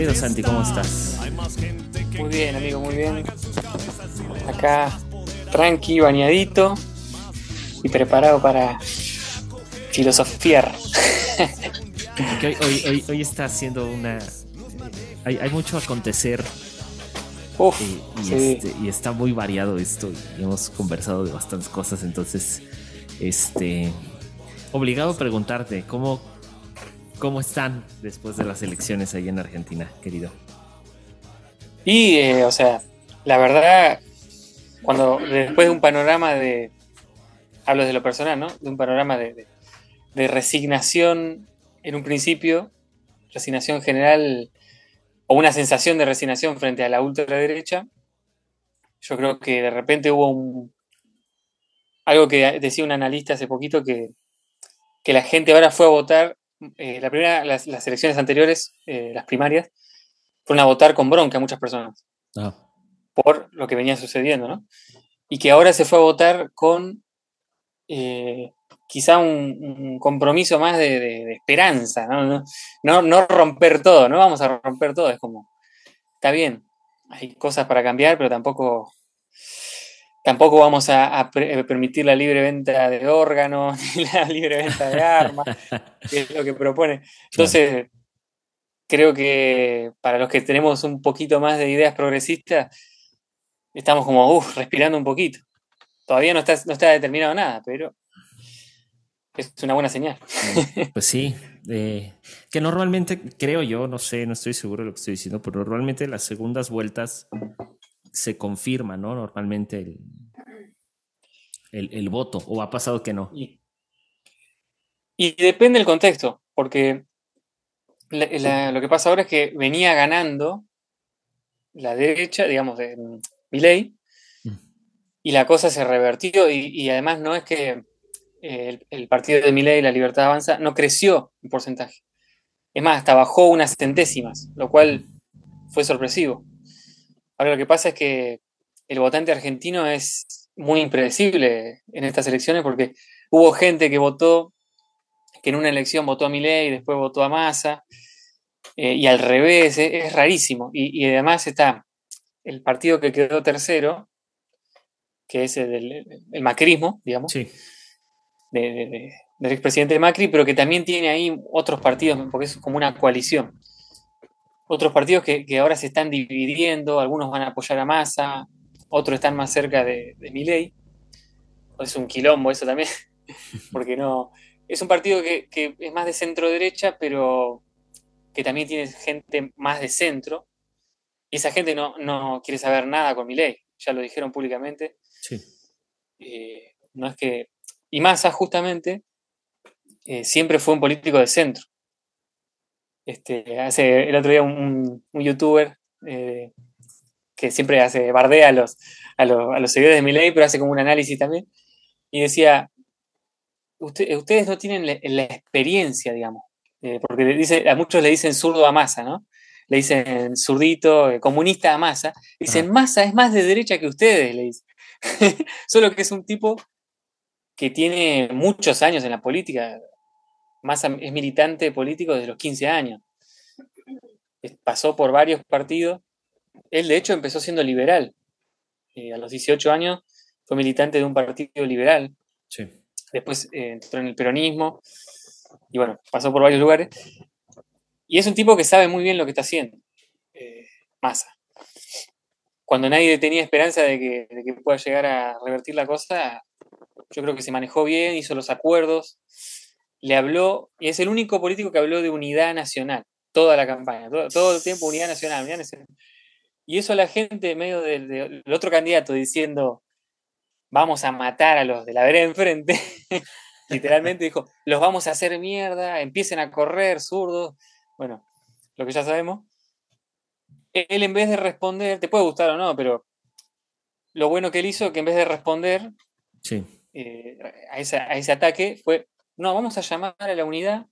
Querido Santi, ¿cómo estás? Muy bien, amigo, muy bien. Acá, tranqui, bañadito y preparado para filosofiar. Porque hoy, hoy, hoy, hoy está haciendo una. Hay, hay mucho acontecer Uf, y, y sí. este, y está muy variado esto. Y hemos conversado de bastantes cosas. Entonces, este. Obligado a preguntarte, ¿cómo, cómo están después de las elecciones ahí en Argentina, querido? Y, eh, o sea, la verdad, cuando después de un panorama de. Hablo de lo personal, ¿no? De un panorama de, resignación en un principio, resignación general, o una sensación de resignación frente a la ultraderecha. Yo creo que de repente hubo un. Algo que decía un analista hace poquito que, que la gente ahora fue a votar. Eh, la primera, las, las elecciones anteriores, eh, las primarias, fueron a votar con bronca muchas personas Ah, por lo que venía sucediendo, ¿no? Y que ahora se fue a votar con eh, quizá un, un compromiso más de, de- de esperanza, ¿no? No, no- no romper todo, no vamos a romper todo, es como, está bien, hay cosas para cambiar, pero tampoco, tampoco vamos a, eh, permitir la libre venta de órganos, ni la libre venta de armas, que es lo que propone. Entonces, creo que para los que tenemos un poquito más de ideas progresistas, estamos como, uff, respirando un poquito. Todavía no está, no está determinado nada, pero es una buena señal. Pues sí, eh, que normalmente creo yo, no sé, no estoy seguro de lo que estoy diciendo, pero normalmente las segundas vueltas se confirma, ¿no? Normalmente el, el, el voto, o ha pasado que no. Y, y depende del contexto, porque la- la- lo que pasa ahora es que venía ganando la derecha, digamos, de mm, Milei, Mm. y la cosa se revertió, y, y además no es que eh, el, el partido de Milei, La Libertad Avanza, no creció en porcentaje. Es más, hasta bajó unas centésimas, lo cual fue sorpresivo. Ahora lo que pasa es que el votante argentino es muy impredecible en estas elecciones porque hubo gente que votó, que en una elección votó a Milei y después votó a Massa, eh, y al revés, eh, es, rarísimo. Y, y además está el partido que quedó tercero, que es el, el macrismo, digamos, Sí, de- de- de- del expresidente Macri, pero que también tiene ahí otros partidos, porque es como una coalición. Otros partidos que, que ahora se están dividiendo, algunos van a apoyar a Massa, otros están más cerca de, de Milei. Es un quilombo eso también, porque no. Es un partido que, que es más de centro derecha, pero que también tiene gente más de centro. Y esa gente no, no quiere saber nada con Milei, ya lo dijeron públicamente. sí. Eh, no es que. Y Massa, justamente, eh, siempre fue un político de centro. Este, hace el otro día un, un- un youtuber eh, que siempre hace bardea a los, a los, a los seguidores de Milei, pero hace como un análisis también. Y decía: "Usted- Ustedes no tienen la, la experiencia, digamos, eh, porque le dice, a muchos le dicen zurdo a Massa, ¿no? Le dicen zurdito, eh, comunista a Massa. Dicen: Massa es más de derecha que ustedes, le dicen. Solo que es un tipo que tiene muchos años en la política. Massa es militante político desde los 15 años. Pasó por varios partidos. Él, de hecho, empezó siendo liberal. Eh, a los 18 años fue militante de un partido liberal. Sí. Después eh, entró en el peronismo. Y bueno, pasó por varios lugares. Y es un tipo que sabe muy bien lo que está haciendo. eh, Massa. Cuando nadie tenía esperanza de que, de que pueda llegar a revertir la cosa, yo creo que se manejó bien, hizo los acuerdos, le habló, y es el único político que habló de unidad nacional, toda la campaña, todo, todo el tiempo unidad nacional, unidad nacional. Y eso la gente, en medio del, del otro candidato, diciendo, vamos a matar a los de la vereda enfrente, Literalmente dijo, los vamos a hacer mierda, empiecen a correr, zurdos. Bueno, lo que ya sabemos. Él en vez de responder, te puede gustar o no, pero lo bueno que él hizo, que en vez de responder eh, a, ese ataque, fue, no, vamos a llamar a la unidad.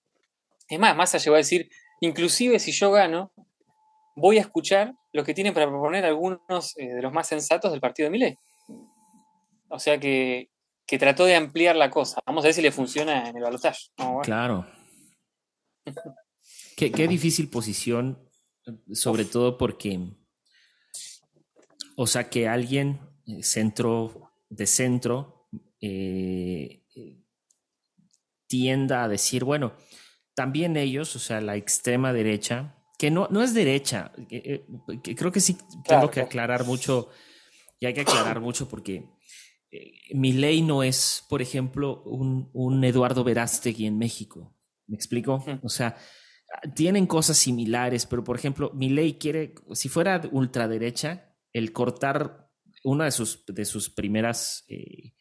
Es más, Massa llegó a decir, inclusive si yo gano, voy a escuchar lo que tienen para proponer algunos eh, de los más sensatos del partido de Milei. O sea que, trató de ampliar la cosa. Vamos a ver si le funciona en el balotaje. Claro. qué, difícil posición, sobre todo porque, o sea, que alguien eh, centro de centro eh, tienda a decir, bueno, también ellos, o sea, la extrema derecha, que no, no es derecha, que, creo que sí tengo que aclarar mucho, y hay que aclarar mucho porque eh, mi ley no es, por ejemplo, un, un Eduardo Verástegui en México. ¿Me explico? O sea, tienen cosas similares, pero por ejemplo, mi ley quiere, si fuera ultraderecha, el cortar una de sus, de sus primeras, eh,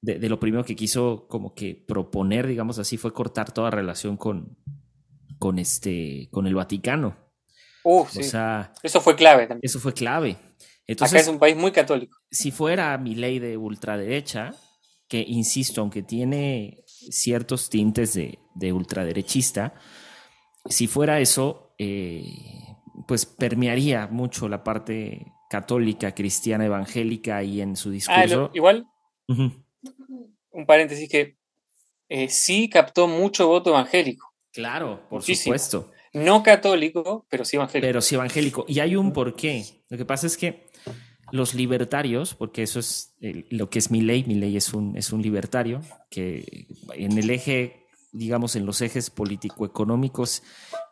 de, lo primero que quiso como que proponer, digamos así, fue cortar toda relación con, con, este, con el Vaticano. o sea, eso fue clave también. Eso fue clave. Entonces, Acá es un país muy católico. Si fuera mi ley de ultraderecha, que insisto, aunque tiene ciertos tintes de, de ultraderechista, si fuera eso, eh, pues permearía mucho la parte católica, cristiana, evangélica y en su ah, discurso. igual, un paréntesis que eh, sí captó mucho voto evangélico. Claro, por supuesto. No católico, pero sí evangélico. Pero sí evangélico. Y hay un porqué. Lo que pasa es que los libertarios, porque eso es lo que es mi ley, mi ley es un, es un libertario, que en el eje, digamos, en los ejes político-económicos,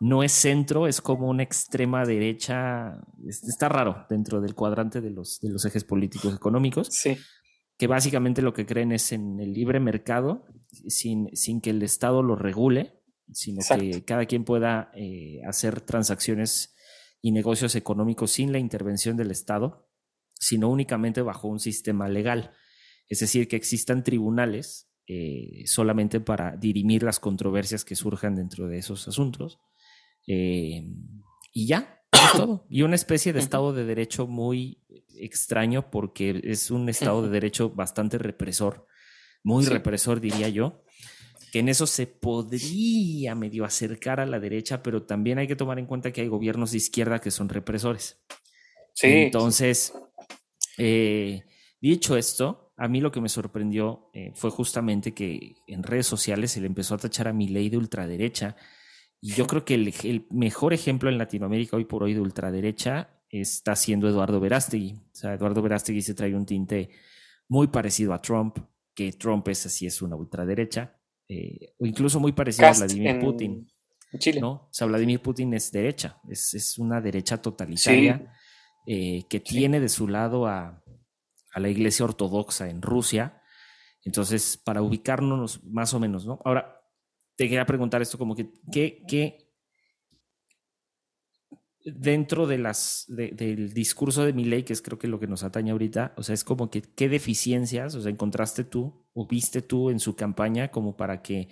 no es centro, es como una extrema derecha, está raro dentro del cuadrante de los, de los ejes políticos económicos, sí. Que básicamente lo que creen es en el libre mercado, sin, sin que el Estado lo regule, sino que cada quien pueda eh, hacer transacciones y negocios económicos sin la intervención del Estado sino únicamente bajo un sistema legal. Es decir, que existan tribunales eh, solamente para dirimir las controversias que surjan dentro de esos asuntos. Eh, y ya, es todo. Y una especie de Estado de Derecho muy extraño porque es un Estado de Derecho bastante represor, muy represor diría yo, que en eso se podría medio acercar a la derecha, pero también hay que tomar en cuenta que hay gobiernos de izquierda que son represores. Sí. Entonces, eh, dicho esto, a mí lo que me sorprendió eh, fue justamente que en redes sociales se le empezó a tachar a mi ley de ultraderecha. Y yo creo que el, mejor ejemplo en Latinoamérica hoy por hoy de ultraderecha está siendo Eduardo Verástegui. O sea, Eduardo Verástegui se trae un tinte muy parecido a Trump, que Trump es así, es una ultraderecha, eh, o incluso muy parecido a Vladimir Putin. Chile. ¿no? O sea, Vladimir Putin es derecha, es, es una derecha totalitaria. Eh, que tiene de su lado a, la iglesia ortodoxa en Rusia. Entonces, para ubicarnos más o menos, ¿no? Ahora, te quería preguntar esto como que, ¿qué, dentro de las, del discurso de mi ley, que es creo que lo que nos atañe ahorita, o sea, es como que, ¿qué deficiencias, o sea, encontraste tú o viste tú en su campaña como para que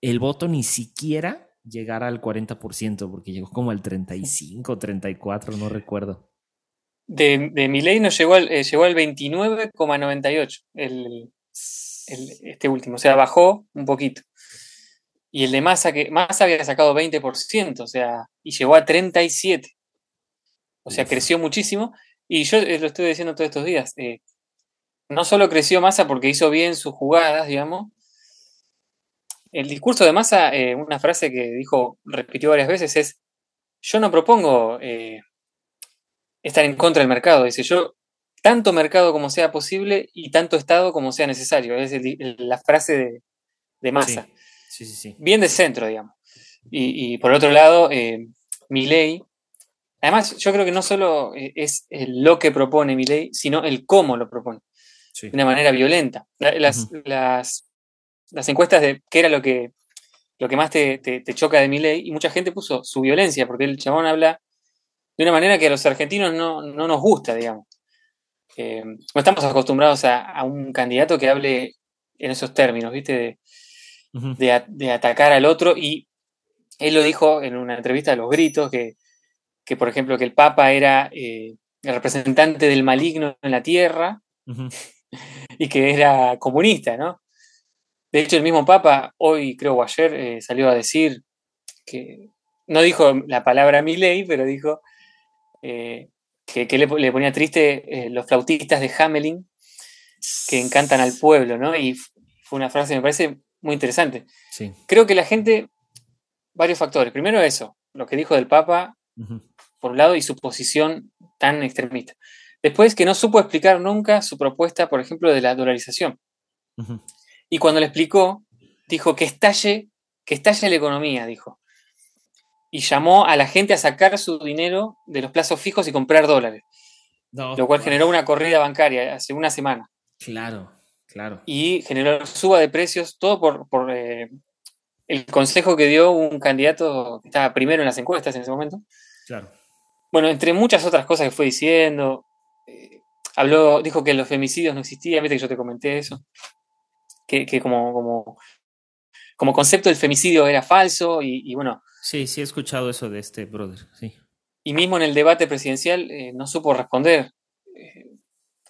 el voto ni siquiera llegara al 40%, porque llegó como al 35, 34, no recuerdo. De, de ley nos llegó al, eh, llegó al 29,98 el, este último, o sea, bajó un poquito. Y el de Massa, que Massa había sacado 20%, o sea, y llegó a 37. O sea, creció muchísimo. Y yo eh, lo estoy diciendo todos estos días. Eh, no solo creció Massa porque hizo bien sus jugadas, digamos. El discurso de Massa, una frase que dijo, repitió varias veces, es: Yo no propongo estar en contra del mercado. Dice yo, tanto mercado como sea posible y tanto Estado como sea necesario. Es la frase de, de Massa. Sí. Sí, sí, Bien de centro, digamos. Y, por otro lado, eh, mi ley. Además, yo creo que no solo eh, es lo que propone mi ley, sino el cómo lo propone. De una manera violenta. Las, las, las, encuestas de qué era lo que, lo que más te, te, te choca de mi ley, y mucha gente puso su violencia, porque el chabón habla de una manera que a los argentinos no, nos gusta, digamos. Eh, no estamos acostumbrados a, un candidato que hable en esos términos, ¿viste? De, atacar al otro. Y él lo dijo en una entrevista a los gritos, que, por ejemplo, que el Papa era eh, el representante del maligno en la tierra y que era comunista, ¿no? De hecho, el mismo Papa, hoy creo o ayer, eh, salió a decir que no dijo la palabra mi ley, pero dijo eh, que, le, ponía triste eh, los flautistas de Hamelin que encantan al pueblo, ¿no? Y fue una frase que me parece muy interesante. Sí. Creo que la gente, varios factores. Primero eso, lo que dijo del Papa, por un lado, y su posición tan extremista. Después, que no supo explicar nunca su propuesta, por ejemplo, de la dolarización. Y cuando le explicó, dijo que estalle, que estalle la economía, dijo y llamó a la gente a sacar su dinero de los plazos fijos y comprar dólares. lo cual generó una corrida bancaria hace una semana. Claro, claro. Y generó suba de precios, todo por, eh, el consejo que dio un candidato que estaba primero en las encuestas en ese momento. Claro. Bueno, entre muchas otras cosas que fue diciendo, eh, habló, dijo que los femicidios no existían, viste que yo te comenté eso, que, como, como, como concepto el femicidio era falso y bueno, Sí, sí he escuchado eso de este brother, sí. Y mismo en el debate presidencial eh, no supo responder eh,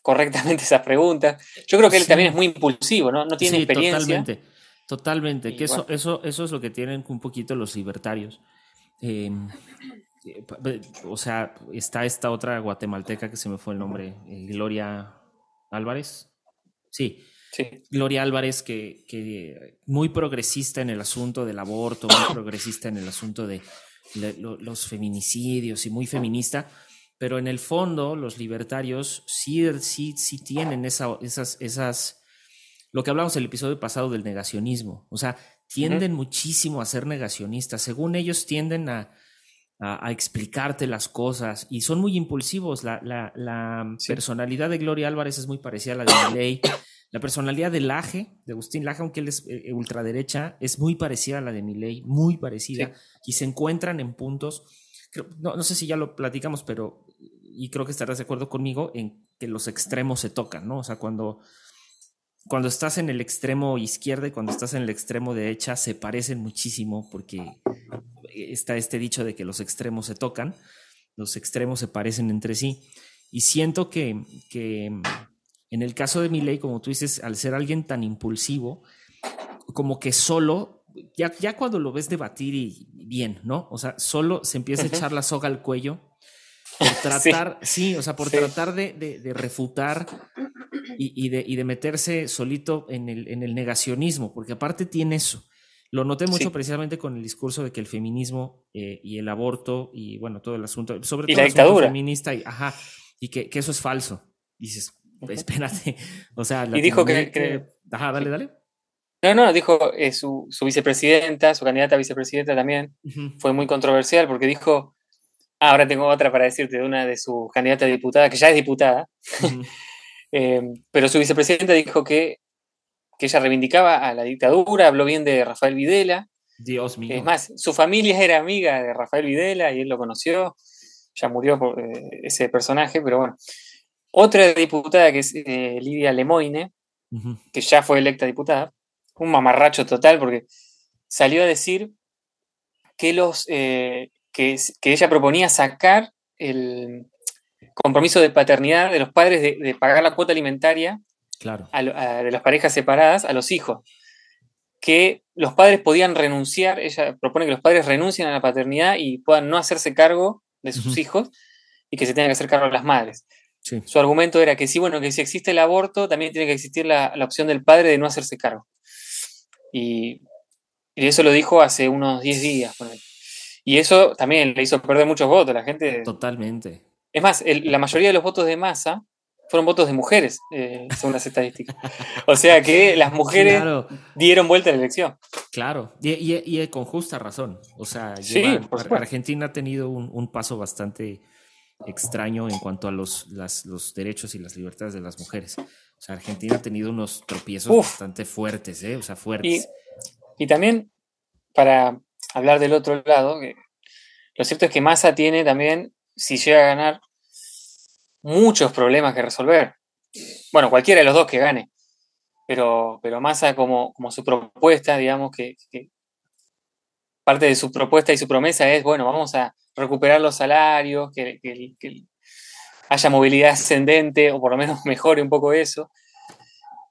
correctamente esas preguntas. Yo creo que él también es muy impulsivo, ¿no? No tiene experiencia. Totalmente, totalmente. que eso, eso, eso es lo que tienen un poquito los libertarios. Em, eh, o sea, está esta otra guatemalteca que se me fue el nombre, Gloria Álvarez. Sí, Gloria Álvarez, que, muy progresista en el asunto del aborto, muy progresista en el asunto de los feminicidios y muy feminista, pero en el fondo los libertarios sí, sí, sí tienen esa, esas, esas, lo que hablamos en el episodio pasado del negacionismo, o sea, tienden muchísimo a ser negacionistas, según ellos tienden a, a, explicarte las cosas y son muy impulsivos. La, la, personalidad de Gloria Álvarez es muy parecida a la de Miley. La personalidad de Laje, de Agustín Laje, aunque él es eh, ultraderecha, es muy parecida a la de Milei, muy parecida, y se encuentran en puntos, no, sé si ya lo platicamos, pero, y creo que estarás de acuerdo conmigo, en que los extremos se tocan, ¿no? O sea, cuando, cuando estás en el extremo izquierdo y cuando estás en el extremo derecha, se parecen muchísimo, porque está este dicho de que los extremos se tocan, los extremos se parecen entre sí, y siento que... que en el caso de Milei, como tú dices, al ser alguien tan impulsivo, como que solo, ya, ya cuando lo ves debatir y bien, ¿no? O sea, solo se empieza a echar la soga al cuello por tratar, sí, o sea, por tratar de, refutar y, de, de, meterse solito en el, en el, negacionismo, porque aparte tiene eso. Lo noté mucho precisamente con el discurso de que el feminismo eh, y el aborto y bueno, todo el asunto, sobre todo la dictadura feminista, y, ajá, y que, que, eso es falso. Dices, espérate. O sea, y dijo que, Ajá, dale, dale. No, no, dijo eh, su, su, vicepresidenta, su candidata a vicepresidenta también, fue muy controversial porque dijo, ah, ahora tengo otra para decirte de una de sus candidatas a diputada, que ya es diputada, eh, pero su vicepresidenta dijo que, que ella reivindicaba a la dictadura, habló bien de Rafael Videla. Dios mío. Es más, su familia era amiga de Rafael Videla y él lo conoció, ya murió por eh, ese personaje, pero bueno. Otra diputada que es eh, Lidia Lemoine, que ya fue electa diputada, un mamarracho total porque salió a decir que, los, eh, que, ella proponía sacar el compromiso de paternidad de los padres de, pagar la cuota alimentaria claro. de las parejas separadas a los hijos. Que los padres podían renunciar, ella propone que los padres renuncien a la paternidad y puedan no hacerse cargo de sus hijos y que se tengan que hacer cargo de las madres. Su argumento era que sí, bueno, que si existe el aborto, también tiene que existir la, opción del padre de no hacerse cargo. Y, eso lo dijo hace unos 10 días. Y eso también le hizo perder muchos votos. La gente. Totalmente. Es más, la mayoría de los votos de masa fueron votos de mujeres, eh, según las estadísticas. O sea que las mujeres dieron vuelta a la elección. Claro, y, con justa razón. O sea, Argentina ha tenido un paso bastante extraño en cuanto a los, los derechos y las libertades de las mujeres. O sea, Argentina ha tenido unos tropiezos bastante fuertes, ¿eh? O sea, fuertes. Y, también, para hablar del otro lado, lo cierto es que Massa tiene también, si llega a ganar, muchos problemas que resolver. Bueno, cualquiera de los dos que gane. pero, pero Massa como, como su propuesta, digamos que, parte de su propuesta y su promesa es, bueno, vamos a recuperar los salarios, que, haya movilidad ascendente, o por lo menos mejore un poco eso.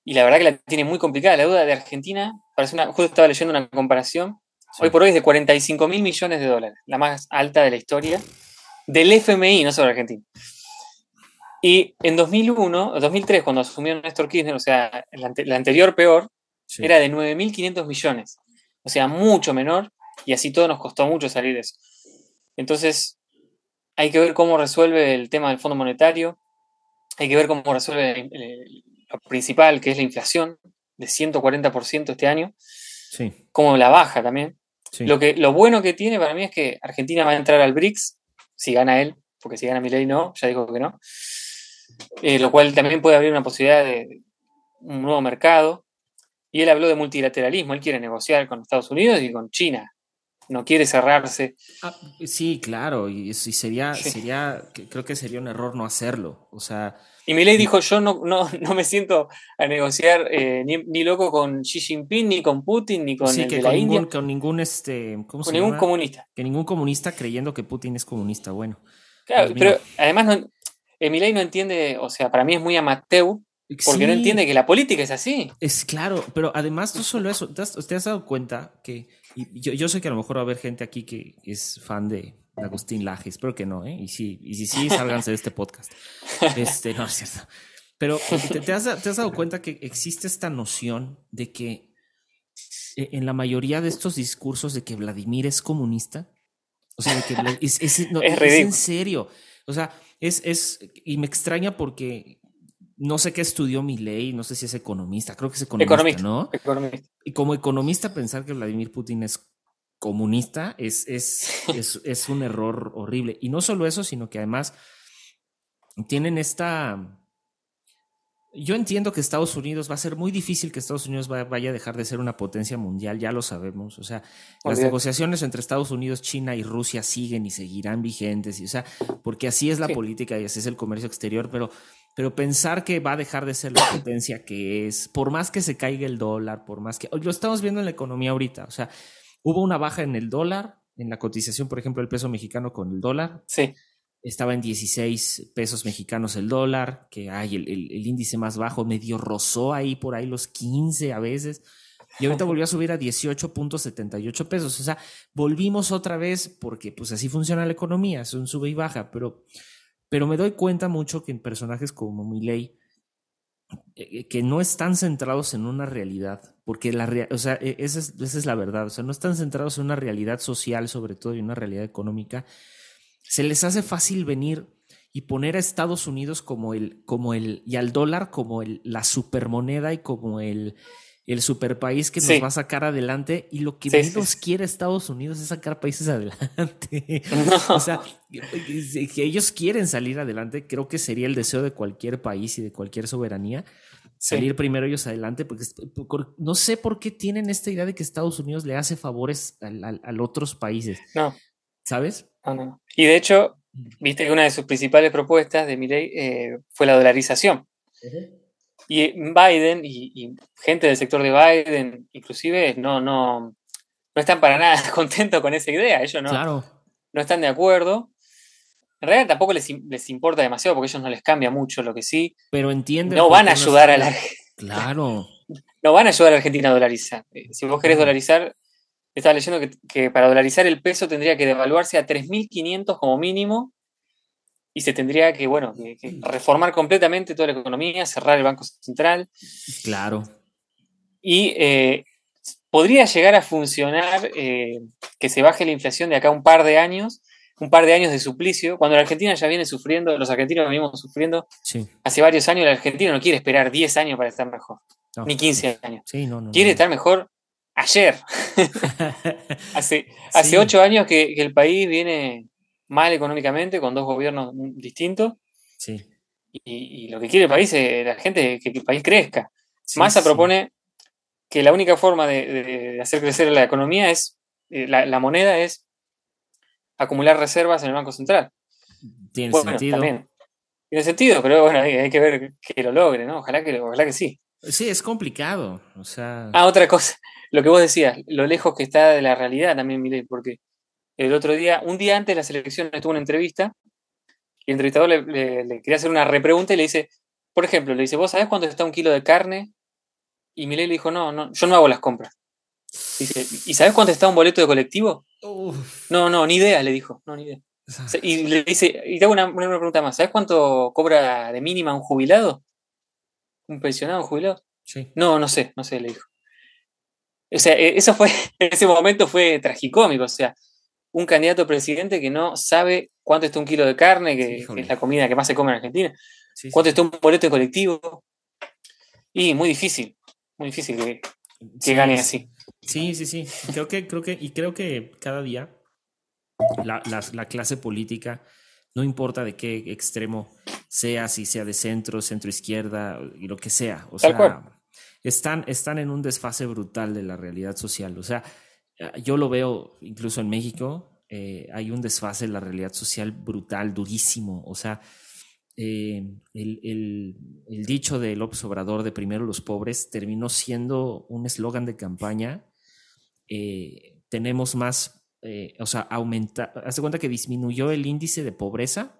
Y la verdad que la tiene muy complicada. La deuda de Argentina, parece una, justo estaba leyendo una comparación, hoy por hoy es de 45 mil millones de dólares, la más alta de la historia, del FMI, no solo Argentina. Y en 2001, 2003, cuando asumió Néstor Kirchner, o sea, la, anterior peor, era de 9.500 millones. O sea, mucho menor, y así todo nos costó mucho salir de eso. Entonces, hay que ver cómo resuelve el tema del Fondo Monetario, hay que ver cómo resuelve lo principal, que es la inflación, de 140% este año, sí. cómo la baja también. Lo, que, lo bueno que tiene para mí es que Argentina va a entrar al BRICS, si gana él, porque si gana Milei no, ya dijo que no. Eh, lo cual también puede abrir una posibilidad de un nuevo mercado. Y él habló de multilateralismo, él quiere negociar con Estados Unidos y con China, no quiere cerrarse. Ah, sí, claro, y, sería, sería, creo que sería un error no hacerlo. O sea. Y Milei dijo: Yo no, no, no me siento a negociar eh, ni, loco con Xi Jinping, ni con Putin, ni con el la ningún, Con ningún, este, con ningún comunista. Que ningún comunista creyendo que Putin es comunista. Bueno. Claro, pero además no, Emilei no entiende, o sea, para mí es muy amateur, porque no entiende que la política es así. Es claro, pero además no solo eso, ¿te has, dado cuenta que, yo, yo, sé que a lo mejor va a haber gente aquí que es fan de, Agustín Laje, espero que no, ¿eh? Y sí, y si sí, sálganse de este podcast. Este, no es cierto. Pero ¿te, has, ¿te has dado cuenta que existe esta noción de que eh, en la mayoría de estos discursos de que Vladimir es comunista, o sea, de que es, es, es en serio. O sea, es, es, y me extraña porque no sé qué estudió mi ley, no sé si es economista, creo que es economista, ¿no? Y como economista pensar que Vladimir Putin es comunista es, es, es, es, un error horrible. Y no solo eso, sino que además tienen esta yo entiendo que Estados Unidos va a ser muy difícil que Estados Unidos vaya a dejar de ser una potencia mundial, ya lo sabemos. O sea, las negociaciones entre Estados Unidos, China y Rusia siguen y seguirán vigentes. Y, o sea, porque así es la política y así es el comercio exterior, pero, pero pensar que va a dejar de ser la potencia que es, por más que se caiga el dólar, por más que. Lo estamos viendo en la economía ahorita. O sea, hubo una baja en el dólar, en la cotización, por ejemplo, el peso mexicano con el dólar. Sí estaba en 16 pesos mexicanos el dólar, que hay el, índice más bajo, medio rozó ahí por ahí los 15 a veces, y ahorita volvió a subir a 18.78 pesos. O sea, volvimos otra vez porque pues así funciona la economía, es un sube y baja, pero, pero me doy cuenta mucho que en personajes como Milei, eh, que no están centrados en una realidad, porque la o sea, e, esa es, esa es la verdad, o sea, no están centrados en una realidad social sobre todo y una realidad económica, se les hace fácil venir y poner a Estados Unidos como el, como el, y al dólar como el, la supermoneda y como el, el superpaís que nos va a sacar adelante y lo que menos quiere Estados Unidos es sacar países adelante. o sea, que ellos quieren salir adelante, creo que sería el deseo de cualquier país y de cualquier soberanía. Salir primero ellos adelante, porque no sé por qué tienen esta idea de que Estados Unidos le hace favores a, a otros países. No. ¿Sabes? Y de hecho, viste que una de sus principales propuestas de Milley eh, fue la dolarización. Y Biden y, gente del sector de Biden, inclusive, no, no, no están para nada contentos con esa idea. Ellos no, no están de acuerdo. En realidad tampoco les, les, importa demasiado porque a ellos no les cambia mucho lo que sí. Pero entienden. No van a ayudar a la Claro. No van a ayudar a la Argentina a dolarizar. Eh, si vos querés dolarizar, estaba leyendo que, para dolarizar el peso tendría que devaluarse a 3.500 como mínimo y se tendría que, bueno, reformar completamente toda la economía, cerrar el Banco Central. Claro. Y eh, podría llegar a funcionar eh, que se baje la inflación de acá un par de años, un par de años de suplicio, cuando la Argentina ya viene sufriendo, los argentinos venimos sufriendo hace varios años, la Argentina no quiere esperar 10 años para estar mejor, ni 15 años. quiere estar mejor ayer. hace, hace ocho años que, el país viene mal económicamente, con dos gobiernos distintos. Sí. Y, lo que quiere el país es la gente que, el país crezca. Massa propone que la única forma de, hacer crecer la economía es, eh, la, moneda es acumular reservas en el Banco Central. Tiene sentido. Tiene sentido, pero bueno, hay, que ver que lo logre, ¿no? Ojalá que, ojalá que sí. Sí, es complicado. O sea. Ah, otra cosa, lo que vos decías, lo lejos que está de la realidad también, Milei, porque el otro día, un día antes de las elecciones, estuvo una entrevista y el entrevistador le, quería hacer una repregunta y le dice, por ejemplo, le dice, ¿vos sabés cuánto está un kilo de carne? Y Milei le dijo, no, no, yo no hago las compras. Dice, ¿y sabés cuánto está un boleto de colectivo? No, no, ni idea, le dijo, no, ni idea. Y le dice, y te hago una, pregunta más, ¿sabes cuánto cobra de mínima un jubilado? ¿Un pensionado, un jubilado? Sí. No, no sé, no sé, le dijo. O sea, e, eso fue, en ese momento fue tragicómico, o sea, un candidato a presidente que no sabe cuánto está un kilo de carne, que, es la comida que más se come en Argentina, cuánto está un boleto de colectivo. Y muy difícil, muy difícil que, que gane así. Sí, sí, sí. Creo que, creo que, y creo que cada día la, la, clase política, no importa de qué extremo sea, si sea de centro, centro izquierda, y lo que sea. O sea, están, están en un desfase brutal de la realidad social. O sea, yo lo veo incluso en México, eh, hay un desfase en la realidad social brutal, durísimo. O sea, eh, el, el, el, dicho de López Obrador de primero los pobres terminó siendo un eslogan de campaña. Eh, tenemos más o sea, aumenta, hace cuenta que disminuyó el índice de pobreza,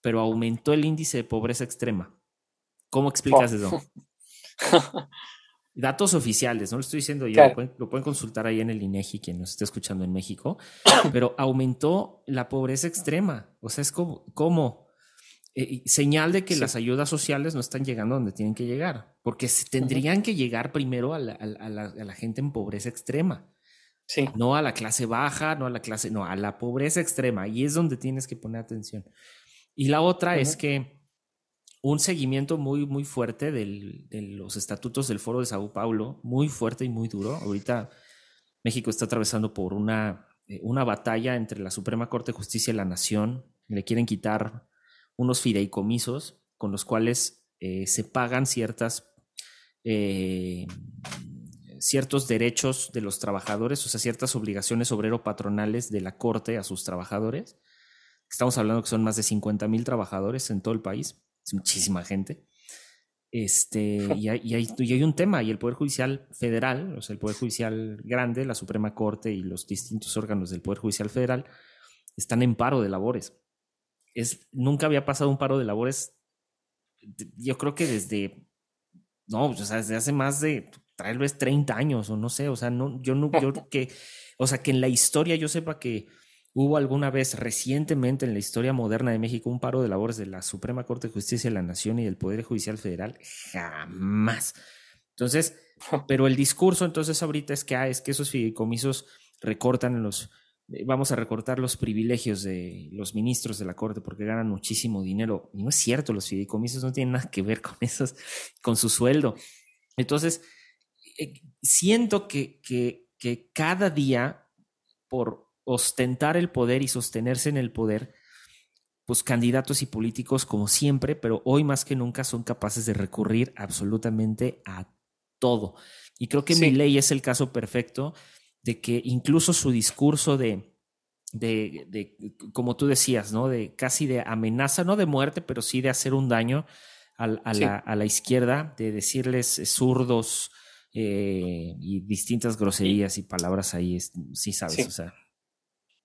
pero aumentó el índice de pobreza extrema. ¿Cómo explicas eso? Datos oficiales, no lo estoy diciendo yo, lo, pueden, consultar ahí en el INEGI quien nos esté escuchando en México, pero aumentó la pobreza extrema. O sea, es como, como eh, señal de que las ayudas sociales no están llegando donde tienen que llegar, porque tendrían que llegar primero a la gente en pobreza extrema. No a la clase baja, no a la clase, no, a la pobreza extrema. Y es donde tienes que poner atención. Y la otra es que un seguimiento muy, muy fuerte de los estatutos del Foro de Sao Paulo, muy fuerte y muy duro. Ahorita México está atravesando por una, eh, una batalla entre la Suprema Corte de Justicia y la Nación. Le quieren quitar unos fideicomisos con los cuales eh, se pagan ciertas eh, ciertos derechos de los trabajadores, o sea, ciertas obligaciones obrero-patronales de la Corte a sus trabajadores. Estamos hablando que son más de 50 mil trabajadores en todo el país, es muchísima gente. Este, y, hay, y, hay, un tema, y el Poder Judicial Federal, o sea, el Poder Judicial Grande, la Suprema Corte y los distintos órganos del Poder Judicial Federal están en paro de labores. Es, nunca había pasado un paro de labores, yo creo que desde, no, o sea, desde hace más de tal vez 30 años o no sé, o sea, no, yo no, yo que, o sea, que en la historia yo sepa que hubo alguna vez recientemente en la historia moderna de México un paro de labores de la Suprema Corte de Justicia de la Nación y del Poder Judicial Federal, jamás. Entonces, pero el discurso entonces ahorita es que, ah, es que esos fideicomisos recortan los, eh, vamos a recortar los privilegios de los ministros de la Corte porque ganan muchísimo dinero. Y no es cierto, los fideicomisos no tienen nada que ver con esos, con su sueldo. Entonces, eh, siento que, que, que cada día, por ostentar el poder y sostenerse en el poder, pues candidatos y políticos como siempre, pero hoy más que nunca son capaces de recurrir absolutamente a todo. Y creo que mi ley es el caso perfecto de que incluso su discurso de, de, de, como tú decías, ¿no? De casi de amenaza, no de muerte, pero sí de hacer un daño a, a, la, a la, izquierda, de decirles zurdos, eh, y distintas groserías y palabras ahí, sí sabes, o sea.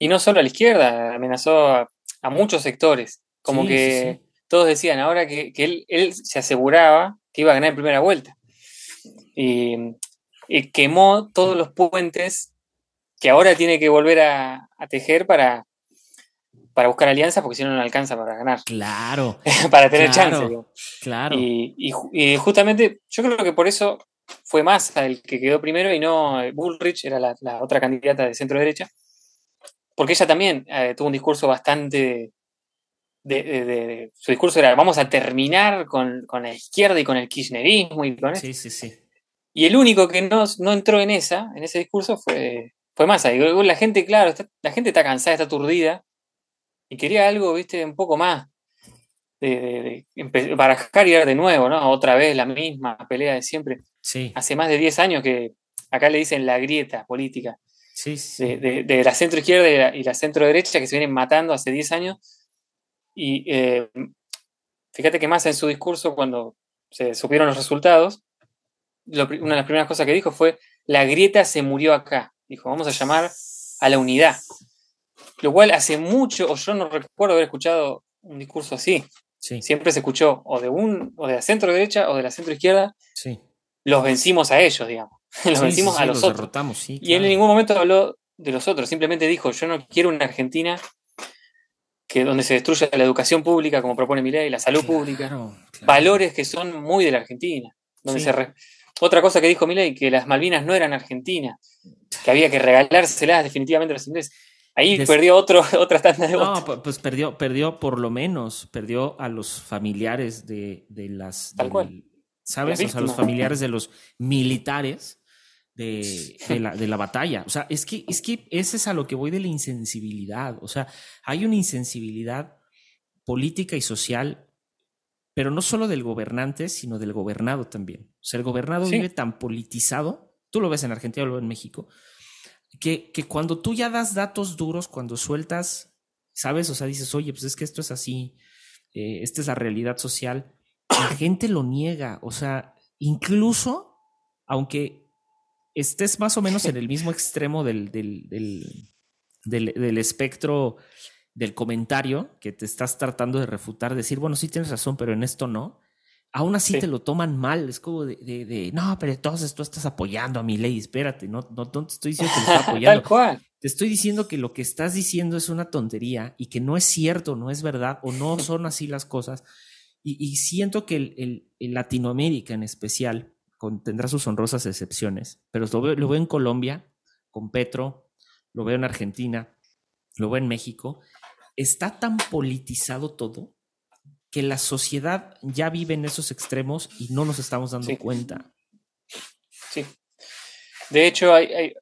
Y no solo a la izquierda, amenazó a, muchos sectores, como que todos decían ahora que, él, él, se aseguraba que iba a ganar en primera vuelta. Y, quemó todos los puentes que ahora tiene que volver a, tejer para, para buscar alianzas, porque si no, no alcanza para ganar. Claro. para tener chance. Claro. Y, y, justamente yo creo que por eso fue Massa el que quedó primero y no Bullrich, era la, otra candidata de centro derecha, porque ella también eh, tuvo un discurso bastante... De, su discurso era vamos a terminar con, la izquierda y con el kirchnerismo y con sí, sí, sí. Y el único que no, no, entró en esa, en ese discurso fue, fue Massa. Y la gente, claro, la gente está cansada, está aturdida y quería algo, viste, un poco más de, de, barajar y de nuevo, ¿no? Otra vez la misma pelea de siempre. Sí. Hace más de 10 años que acá le dicen la grieta política. Sí, De, la centro izquierda y la, centro derecha que se vienen matando hace 10 años. Y eh, fíjate que más en su discurso, cuando se supieron los resultados, una de las primeras cosas que dijo fue, la grieta se murió acá. Dijo, vamos a llamar a la unidad. Lo cual hace mucho, o yo no recuerdo haber escuchado un discurso así. Siempre se escuchó o de un, o de la centro derecha o de la centro izquierda. Sí. Los vencimos a ellos, digamos. los vencimos a los, otros. y él en ningún momento habló de los otros, simplemente dijo, yo no quiero una Argentina que donde se destruya la educación pública, como propone mi ley, la salud pública, valores que son muy de la Argentina. Donde se Otra cosa que dijo Milei, que las Malvinas no eran Argentina, que había que regalárselas definitivamente a los ingleses. Ahí perdió otro, otra tanda de No, pues perdió, perdió por lo menos, perdió a los familiares de, las... Tal cual. ¿Sabes? O sea, los familiares de los militares de, la, de, la, batalla. O sea, es que, es que ese es a lo que voy de la insensibilidad. O sea, hay una insensibilidad política y social, pero no solo del gobernante, sino del gobernado también. O sea, el gobernado vive tan politizado, tú lo ves en Argentina, lo ves en México, que, que cuando tú ya das datos duros, cuando sueltas, ¿sabes? O sea, dices, oye, pues es que esto es así, eh, esta es la realidad social, la gente lo niega. O sea, incluso, aunque estés más o menos en el mismo extremo del, del, del, espectro del comentario que te estás tratando de refutar, decir, bueno, sí tienes razón, pero en esto no, aún así te lo toman mal. Es como de, de, no, pero entonces tú estás apoyando a mi ley, espérate, no, no, te estoy diciendo que lo estás apoyando. Te estoy diciendo que lo que estás diciendo es una tontería y que no es cierto, no es verdad o no son así las cosas. Y, siento que el, el Latinoamérica en especial tendrá sus honrosas excepciones, pero lo veo, lo veo en Colombia, con Petro, lo veo en Argentina, lo veo en México. Está tan politizado todo que la sociedad ya vive en esos extremos y no nos estamos dando cuenta. Sí. De hecho, hay,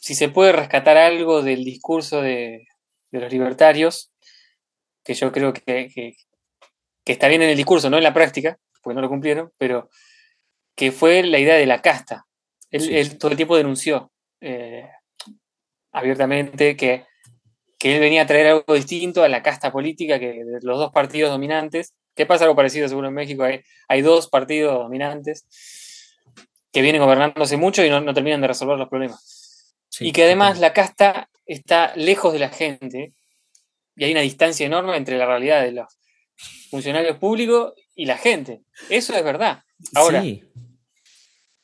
si se puede rescatar algo del discurso de, los libertarios, que yo creo que, que, está bien en el discurso, no en la práctica, porque no lo cumplieron, pero que fue la idea de la casta. Él, todo el tiempo denunció eh, abiertamente que, él venía a traer algo distinto a la casta política que de los dos partidos dominantes. ¿Qué pasa algo parecido seguro en México? Hay, hay dos partidos dominantes que vienen gobernándose mucho y no, terminan de resolver los problemas. y que además la casta está lejos de la gente y hay una distancia enorme entre la realidad de los funcionarios públicos y la gente. Eso es verdad. Ahora,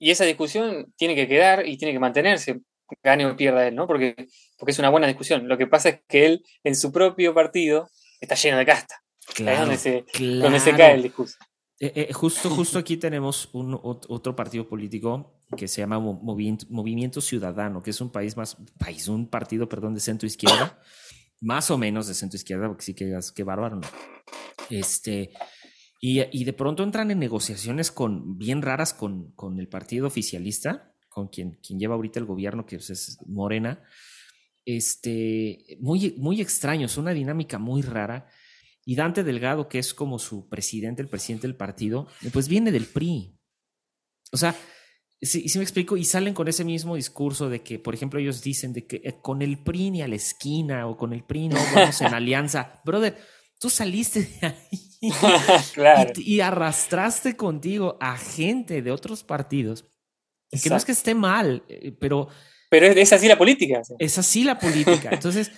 y esa discusión tiene que quedar y tiene que mantenerse, gane o pierda él, ¿no? Porque, porque es una buena discusión. Lo que pasa es que él, en su propio partido, está lleno de casta. Claro, donde se, donde se cae el discurso. Eh, eh, justo, justo aquí tenemos un, otro partido político que se llama Movimiento, Ciudadano, que es un país más, país, un partido, perdón, de centro izquierda, más o menos de centro izquierda, porque sí que, que bárbaro, ¿no? Este, y, de pronto entran en negociaciones con, bien raras con, con el partido oficialista, con quien, quien lleva ahorita el gobierno, que es Morena. Este, muy, muy extraño, es una dinámica muy rara. Y Dante Delgado, que es como su presidente, el presidente del partido, pues viene del PRI. O sea, si, me explico, y salen con ese mismo discurso de que, por ejemplo, ellos dicen de que eh, con el PRI ni a la esquina o con el PRI no vamos en alianza. Brother, tú saliste de ahí y, arrastraste contigo a gente de otros partidos. Que no es que esté mal, eh, pero... Pero es, así la política. Es así la política. Entonces,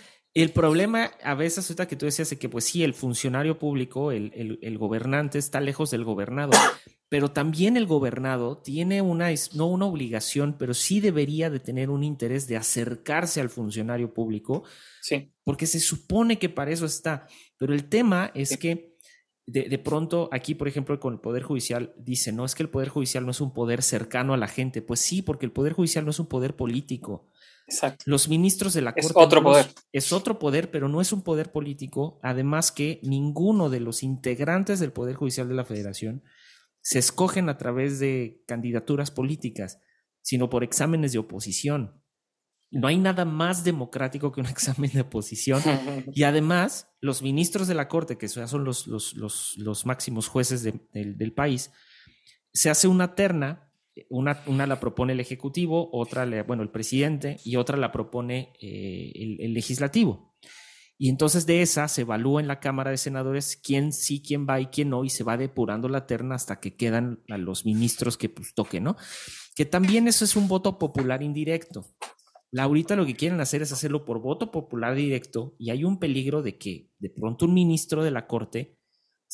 el problema a veces, ahorita que tú decías, es que pues sí, el funcionario público, el, el, gobernante está lejos del gobernado, pero también el gobernado tiene una, no una obligación, pero sí debería de tener un interés de acercarse al funcionario público, sí. porque se supone que para eso está. Pero el tema es que de, pronto aquí, por ejemplo, con el Poder Judicial dice, no es que el Poder Judicial no es un poder cercano a la gente. Pues sí, porque el Poder Judicial no es un poder político. Exacto. Los ministros de la Corte... Es otro poder. Es, otro poder, pero no es un poder político. Además que ninguno de los integrantes del Poder Judicial de la Federación se escogen a través de candidaturas políticas, sino por exámenes de oposición. No hay nada más democrático que un examen de oposición. Y además, los ministros de la Corte, que son los, los, los, máximos jueces del país, se hace una terna, una, una, la propone el Ejecutivo, otra, bueno, el presidente, y otra la propone eh, el, legislativo. Y entonces de esa se evalúa en la Cámara de Senadores quién sí, quién va y quién no, y se va depurando la terna hasta que quedan a los ministros que pues toquen, ¿no? Que también eso es un voto popular indirecto. La ahorita lo que quieren hacer es hacerlo por voto popular directo y hay un peligro de que de pronto un ministro de la Corte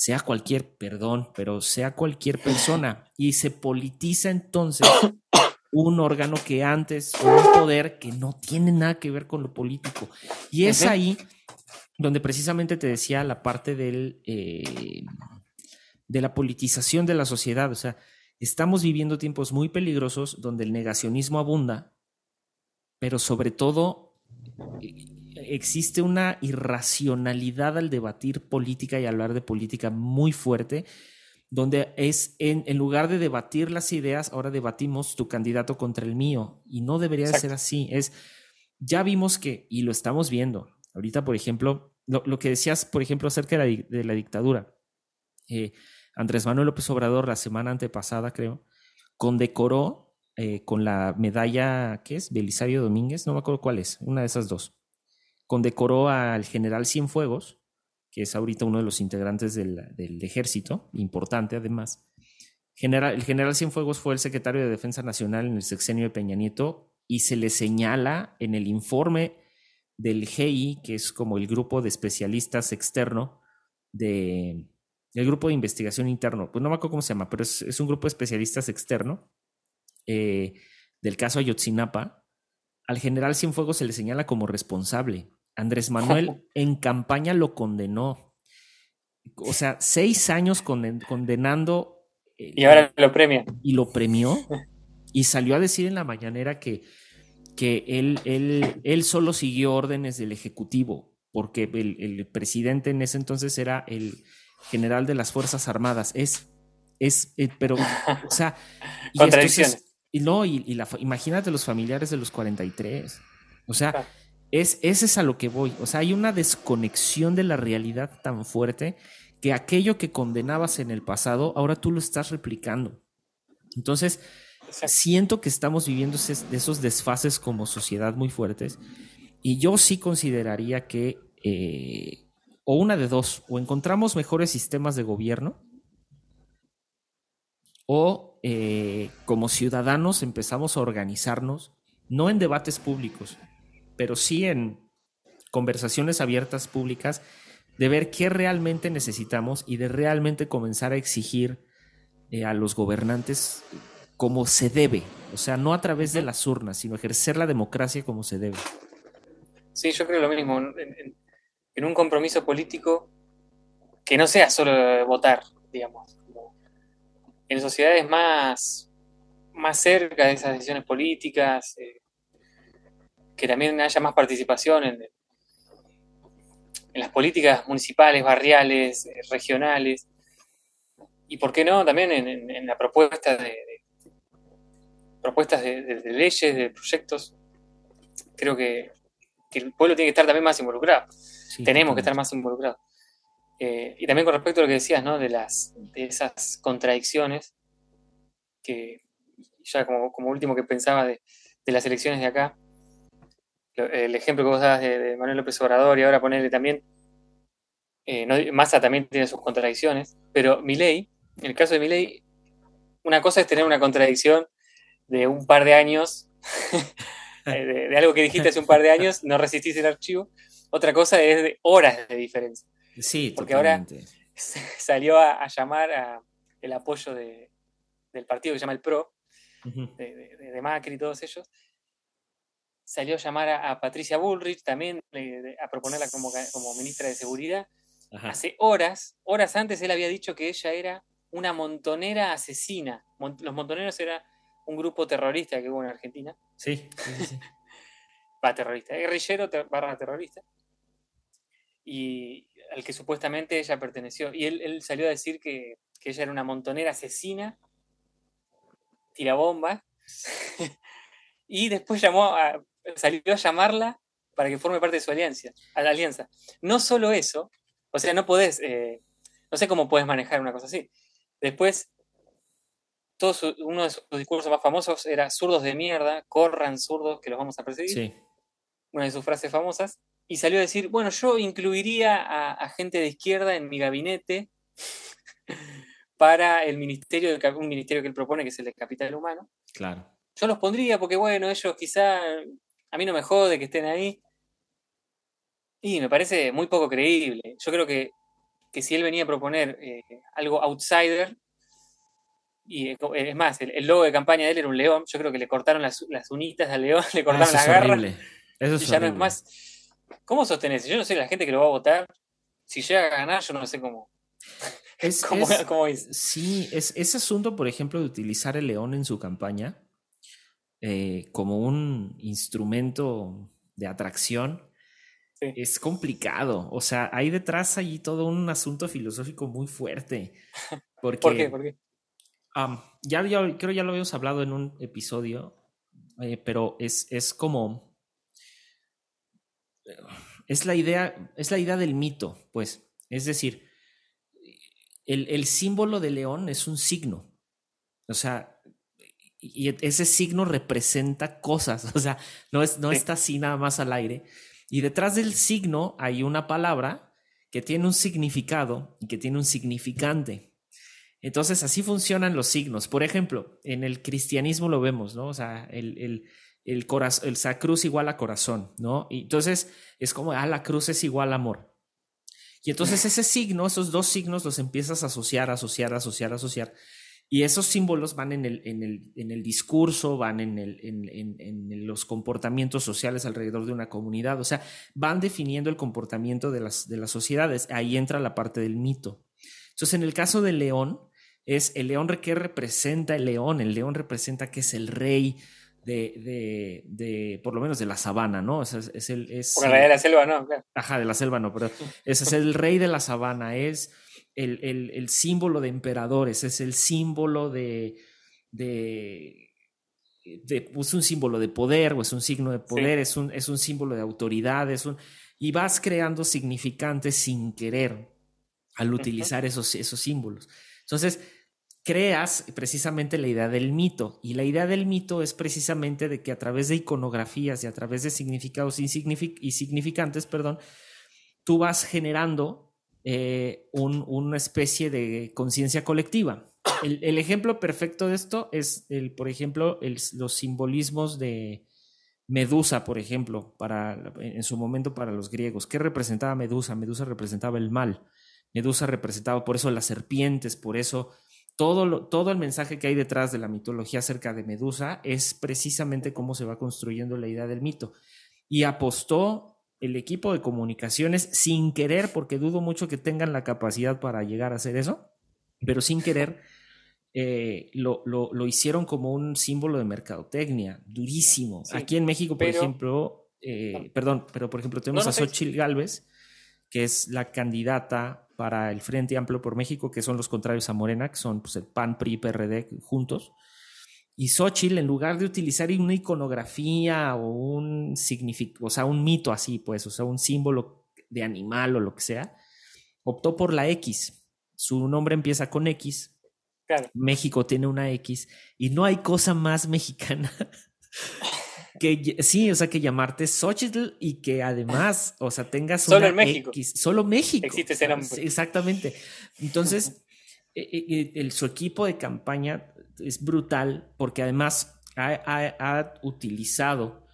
sea cualquier, perdón, pero sea cualquier persona y se politiza entonces un órgano que antes, un poder que no tiene nada que ver con lo político. Y es ahí donde precisamente te decía la parte del, eh, de la politización de la sociedad. O sea, estamos viviendo tiempos muy peligrosos donde el negacionismo abunda, pero sobre todo eh, existe una irracionalidad al debatir política y hablar de política muy fuerte, donde es en, en lugar de debatir las ideas, ahora debatimos tu candidato contra el mío, y no debería de ser así. Es, ya vimos que, y lo estamos viendo, ahorita, por ejemplo, lo, que decías, por ejemplo, acerca de la, dictadura. Eh, Andrés Manuel López Obrador, la semana antepasada, creo, condecoró eh, con la medalla, ¿qué es? Belisario Domínguez, no me acuerdo cuál es, una de esas dos. Condecoró al general Cienfuegos, que es ahorita uno de los integrantes del, ejército, importante además. General, el general Cienfuegos fue el secretario de Defensa Nacional en el sexenio de Peña Nieto y se le señala en el informe del GI, que es como el grupo de especialistas externo de el grupo de investigación interno, pues no me acuerdo cómo se llama, pero es, un grupo de especialistas externo eh, del caso Ayotzinapa. Al general Cienfuegos se le señala como responsable. Andrés Manuel en campaña lo condenó. O sea, seis años condenando. Eh, y ahora lo premia. Y lo premió. Y salió a decir en la mañanera que que él, él, él solo siguió órdenes del Ejecutivo, porque el, presidente en ese entonces era el general de las Fuerzas Armadas. Es, es, eh, pero, o sea, y Contradicciones. y no, y, la, imagínate los familiares de los 43. O sea, es, ese es a lo que voy. O sea, hay una desconexión de la realidad tan fuerte que aquello que condenabas en el pasado, ahora tú lo estás replicando. Entonces, siento que estamos viviendo esos desfases como sociedad muy fuertes y yo sí consideraría que eh, o una de dos, o encontramos mejores sistemas de gobierno o eh, como ciudadanos empezamos a organizarnos, no en debates públicos, pero sí en conversaciones abiertas públicas de ver qué realmente necesitamos y de realmente comenzar a exigir eh, a los gobernantes como se debe, o sea, no a través de las urnas, sino ejercer la democracia como se debe. Sí, yo creo lo mismo, en, un compromiso político que no sea solo votar, digamos, en sociedades más, más cerca de esas decisiones políticas, eh, que también haya más participación en, en las políticas municipales, barriales, eh, regionales, y por qué no también en, la propuesta de, propuestas de, leyes, de proyectos, creo que, el pueblo tiene que estar también más involucrado. Tenemos que estar más involucrados. Eh, y también con respecto a lo que decías, ¿no? De, las, de esas contradicciones, que ya como, último que pensaba de, las elecciones de acá, el ejemplo que vos dabas de, Manuel López Obrador y ahora ponerle también, eh, Massa también tiene sus contradicciones, pero Milei, en el caso de Milei, una cosa es tener una contradicción de un par de años, eh, de, algo que dijiste hace un par de años, no resististe el archivo. Otra cosa es de horas de diferencia. Sí, Porque ahora salió a, llamar a el apoyo de, del partido que se llama el PRO, de, Macri y todos ellos. Salió a llamar a, Patricia Bullrich también a proponerla como, como ministra de Seguridad. Hace horas, horas antes él había dicho que ella era una montonera asesina. los montoneros eran un grupo terrorista que hubo en Argentina. Sí, sí, Va, terrorista, guerrillero barra terrorista. Y al que supuestamente ella perteneció. Y él, salió a decir que, ella era una montonera asesina, bomba y después llamó a, salió a llamarla para que forme parte de su alianza. A la alianza. No solo eso, o sea, no podés, eh, no sé cómo puedes manejar una cosa así. Después uno de sus discursos más famosos era zurdos de mierda, corran zurdos que los vamos a perseguir. Una de sus frases famosas. y salió a decir, bueno, yo incluiría a, gente de izquierda en mi gabinete para el ministerio, de, un ministerio que él propone, que es el de capital humano. Claro. Yo los pondría porque, bueno, ellos quizá, a mí no me jode que estén ahí. Y me parece muy poco creíble. Yo creo que, si él venía a proponer eh, algo outsider, y eh, es más, el, logo de campaña de él era un león, yo creo que le cortaron las, las unitas al león, le cortaron ah, las garras. Eso es y ya no es más. ¿Cómo sostenés? Yo no sé la gente que lo va a votar. Si llega a ganar, yo no sé cómo. Es, ¿Cómo, es, Sí, es, ese asunto, por ejemplo, de utilizar el león en su campaña eh, como un instrumento de atracción, es complicado. O sea, hay detrás allí todo un asunto filosófico muy fuerte. Porque, ¿Por qué? ¿Por qué? ya, ya, creo ya lo habíamos hablado en un episodio, eh, pero es, es como. Es la idea, es la idea del mito, pues. Es decir, el, el símbolo de león es un signo. O sea, y ese signo representa cosas, o sea, no, es, no está así nada más al aire. Y detrás del signo hay una palabra que tiene un significado y que tiene un significante. Entonces, así funcionan los signos. Por ejemplo, en el cristianismo lo vemos, ¿no? O sea, el, el, el, corazón, el cruz igual a corazón, ¿no? Y entonces es como, ah, la cruz es igual a amor. Y entonces ese signo, esos dos signos los empiezas a asociar, asociar, asociar, asociar. Y esos símbolos van en el, en el, en el discurso, van en, el, en, en, los comportamientos sociales alrededor de una comunidad, o sea, van definiendo el comportamiento de las, de las sociedades. Ahí entra la parte del mito. Entonces, en el caso del león, es el león que representa el león, el león representa que es el rey de, de, de por lo menos de la sabana, ¿no? Es, es el, es, el rey de la selva, ¿no? Ajá, de la selva, no, pero ese es el rey de la sabana, es el, el, el símbolo de emperadores, es el símbolo de, de, de es un símbolo de poder o es un signo de poder, es, un, es un símbolo de autoridad, es un, y vas creando significantes sin querer al utilizar esos, esos símbolos. Entonces, creas precisamente la idea del mito. Y la idea del mito es precisamente de que a través de iconografías y a través de significados y significantes, perdón, tú vas generando eh, una especie de conciencia colectiva. El, ejemplo perfecto de esto es, el, por ejemplo, los simbolismos de Medusa, por ejemplo, para, en su momento para los griegos. ¿Qué representaba Medusa? Medusa representaba el mal. Medusa representaba por eso las serpientes, por eso todo, todo el mensaje que hay detrás de la mitología acerca de Medusa es precisamente cómo se va construyendo la idea del mito. Y apostó el equipo de comunicaciones sin querer, porque dudo mucho que tengan la capacidad para llegar a hacer eso, pero sin querer eh, lo, lo, hicieron como un símbolo de mercadotecnia, durísimo. Aquí en México, por ejemplo, eh, perdón, pero por ejemplo tenemos a Xochitl Galvez, que es la candidata para el Frente Amplio por México, que son los contrarios a Morena, que son pues, el PAN, PRI, PRD juntos. Y Xochitl, en lugar de utilizar una iconografía o un o sea, un mito así, pues, o sea, un símbolo de animal o lo que sea, optó por la X. Su nombre empieza con X. México tiene una X y no hay cosa más mexicana que sí, o sea, que llamarte Xochitl y que además, o sea, tengas solo en México. solo México. Existe ese nombre. Exactamente. Entonces, e, e, el, su equipo de campaña es brutal porque además ha, utilizado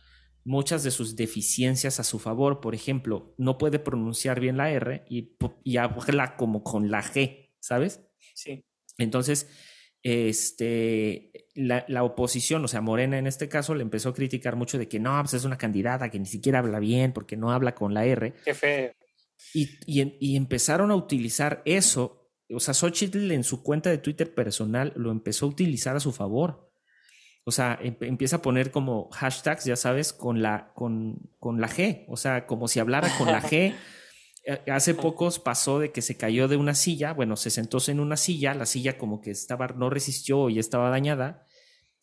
muchas de sus deficiencias a su favor. Por ejemplo, no puede pronunciar bien la R y, y habla como con la G, ¿sabes? Sí. Entonces, este, la, oposición, o sea, Morena en este caso, le empezó a criticar mucho de que no, pues es una candidata que ni siquiera habla bien porque no habla con la R. Qué feo. Y, y, empezaron a utilizar eso. O sea, Xochitl en su cuenta de Twitter personal lo empezó a utilizar a su favor. O sea, em, empieza a poner como hashtags, ya sabes, con la, con, con la G. O sea, como si hablara con la G. Eh, hace pocos pasó de que se cayó de una silla, bueno, se sentó en una silla, la silla como que estaba, no resistió y estaba dañada,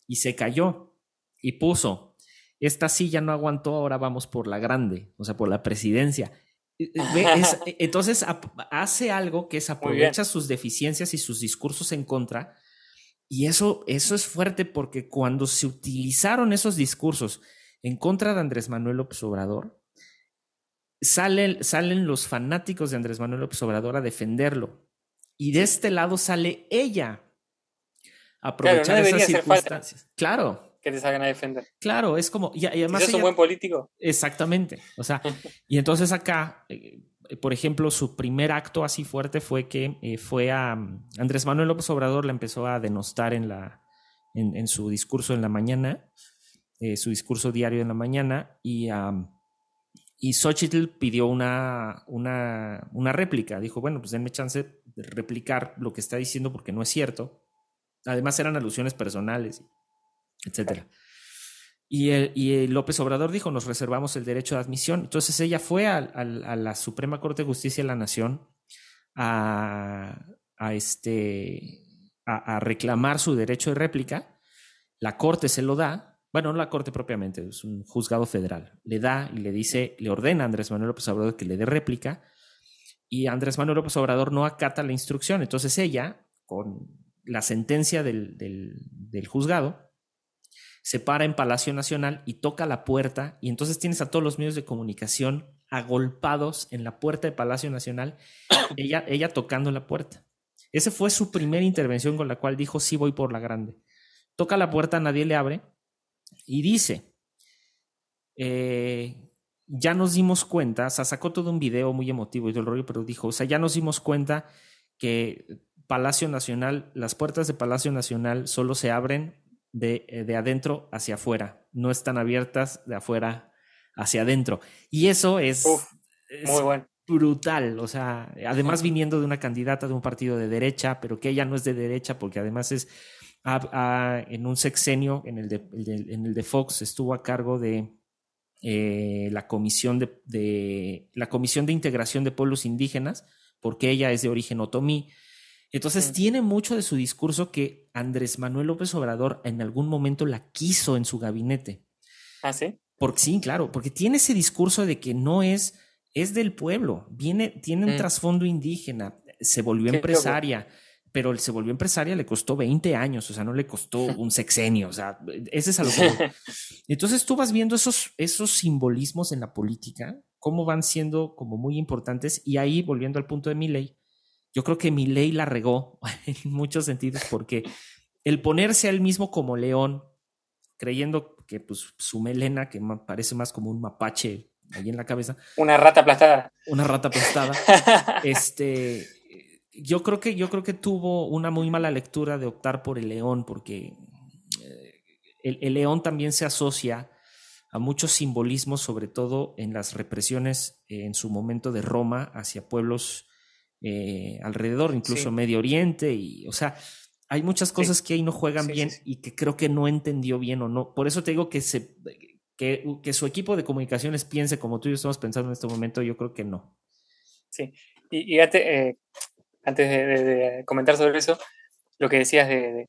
y se cayó y puso, esta silla no aguantó, ahora vamos por la grande, o sea, por la presidencia. Eh, entonces hace algo que es aprovecha sus deficiencias y sus discursos en contra, y eso, eso es fuerte porque cuando se utilizaron esos discursos en contra de Andrés Manuel López Obrador, salen, salen los fanáticos de Andrés Manuel López Obrador a defenderlo. Y de este lado sale ella a aprovechar esas circunstancias. Claro. Que te salgan a defender. Claro, es como. Y, además. es un buen político. Exactamente. O sea, y entonces acá, eh, por ejemplo, su primer acto así fuerte fue que eh, fue a. Andrés Manuel López Obrador le empezó a denostar en, la, en, su discurso en la mañana, eh, su discurso diario en la mañana, y. Y Xochitl pidió una, una, una, réplica. Dijo, bueno, pues denme chance de replicar lo que está diciendo porque no es cierto. Además eran alusiones personales, etcétera. Y, el, y López Obrador dijo, nos reservamos el derecho de admisión. Entonces ella fue a, la Suprema Corte de Justicia de la Nación a, a este, a, a reclamar su derecho de réplica. La Corte se lo da, bueno, no la Corte propiamente, es un juzgado federal, le da y le dice, le ordena a Andrés Manuel López Obrador que le dé réplica y Andrés Manuel López Obrador no acata la instrucción. Entonces ella, con la sentencia del, del, juzgado, se para en Palacio Nacional y toca la puerta y entonces tienes a todos los medios de comunicación agolpados en la puerta de Palacio Nacional, ella, ella tocando la puerta. Esa fue su primera intervención con la cual dijo, sí voy por la grande. Toca la puerta, nadie le abre y dice, eh, ya nos dimos cuenta, o sea, sacó todo un video muy emotivo y todo el rollo, pero dijo, o sea, ya nos dimos cuenta que Palacio Nacional, las puertas de Palacio Nacional solo se abren de, eh, de adentro hacia afuera, no están abiertas de afuera hacia adentro. Y eso es, muy brutal, o sea, además viniendo de una candidata de un partido de derecha, pero que ella no es de derecha porque además es en un sexenio, en el, de, en el de Fox, estuvo a cargo de eh, la, comisión de, la Comisión de Integración de Pueblos Indígenas, porque ella es de origen otomí. Entonces tiene mucho de su discurso que Andrés Manuel López Obrador en algún momento la quiso en su gabinete. ¿Ah, sí? Porque sí, claro, porque tiene ese discurso de que no es, es del pueblo, viene, tiene un mm. trasfondo indígena, se volvió empresaria pero él se volvió empresaria, le costó 20 años, o sea, no le costó un sexenio, o sea, ese es algo que... Entonces tú vas viendo esos, esos simbolismos en la política, cómo van siendo como muy importantes, y ahí, volviendo al punto de mi ley, yo creo que mi ley la regó en muchos sentidos, porque el ponerse a él mismo como león, creyendo que pues, su melena, que parece más como un mapache ahí en la cabeza. Una rata aplastada. Una rata aplastada. este yo creo que yo creo que tuvo una muy mala lectura de optar por el león porque eh, el, león también se asocia a muchos simbolismos sobre todo en las represiones eh, en su momento de Roma hacia pueblos eh, alrededor incluso Medio Oriente y o sea hay muchas cosas que ahí no juegan bien y que creo que no entendió bien o no. Por eso te digo que se que, que su equipo de comunicaciones piense como tú y yo estamos pensando en este momento yo creo que no. Sí y, y antes de, comentar sobre eso, lo que decías de, de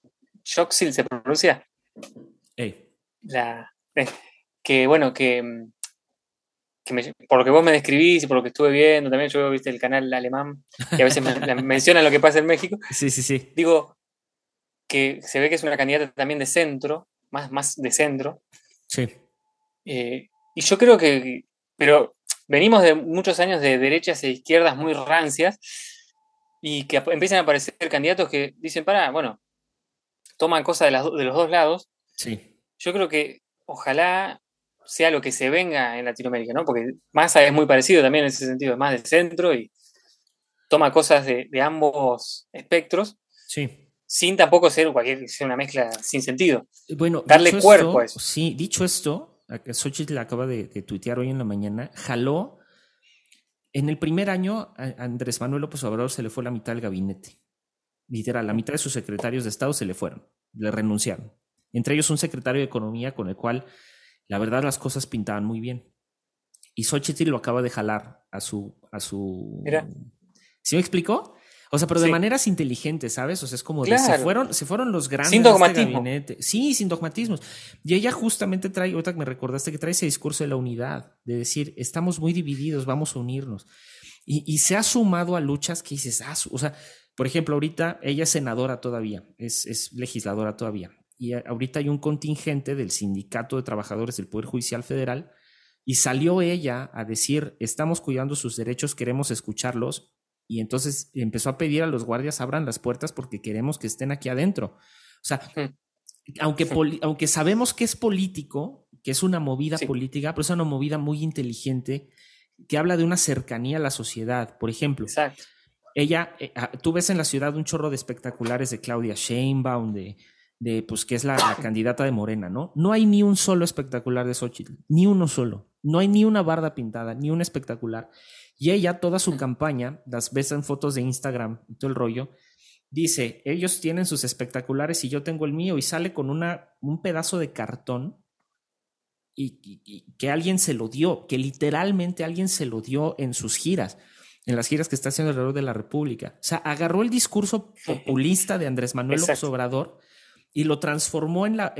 ¿se pronuncia? La, eh, que bueno, que, por lo que vos me describís y por lo que estuve viendo, también yo viste el canal alemán y a veces me, mencionan lo que pasa en México. Sí, sí, sí. Digo que se ve que es una candidata también de centro, más, más de centro. Sí. Eh, y yo creo que, pero venimos de muchos años de derechas e izquierdas muy rancias y que empiezan a aparecer candidatos que dicen, para, bueno, toman cosas de, de los dos lados. Sí. Yo creo que ojalá sea lo que se venga en Latinoamérica, ¿no? Porque Massa es muy parecido también en ese sentido, es más del centro y toma cosas de, ambos espectros. Sí. Sin tampoco ser cualquier una mezcla sin sentido. Bueno, darle cuerpo a eso. Sí, dicho esto, Xochitl acaba de, de tuitear hoy en la mañana, jaló en el primer año, a Andrés Manuel López Obrador se le fue la mitad del gabinete. Literal, la mitad de sus secretarios de Estado se le fueron, le renunciaron. Entre ellos un secretario de Economía con el cual, la verdad, las cosas pintaban muy bien. Y Xochitl lo acaba de jalar a su... A su Mira. ¿Sí me explicó? O sea, pero de maneras inteligentes, ¿sabes? O sea, es como de, se fueron, se fueron los grandes sin dogmatismo. gabinete. Sí, sin dogmatismos. Y ella justamente trae, ahorita que me recordaste que trae ese discurso de la unidad, de decir, estamos muy divididos, vamos a unirnos. Y, se ha sumado a luchas que dices, ah, o sea, por ejemplo, ahorita ella es senadora todavía, es, es legisladora todavía. Y ahorita hay un contingente del Sindicato de Trabajadores del Poder Judicial Federal Y salió ella a decir, estamos cuidando sus derechos, queremos escucharlos. Y entonces empezó a pedir a los guardias, abran las puertas porque queremos que estén aquí adentro. O sea, aunque, aunque sabemos que es político, que es una movida política, pero es una movida muy inteligente que habla de una cercanía a la sociedad. Por ejemplo, ella, eh, ah, tú ves en la ciudad un chorro de espectaculares de Claudia Sheinbaum, de, de pues que es la, candidata de Morena, ¿no? No hay ni un solo espectacular de Xochitl, ni uno solo. No hay ni una barda pintada, ni un espectacular. Y ella, toda su campaña, las ves en fotos de Instagram y todo el rollo, dice, ellos tienen sus espectaculares y yo tengo el mío, y sale con una, un pedazo de cartón y, que alguien se lo dio, que literalmente alguien se lo dio en sus giras, en las giras que está haciendo alrededor de la República. O sea, agarró el discurso populista de Andrés Manuel López Obrador y lo transformó en la,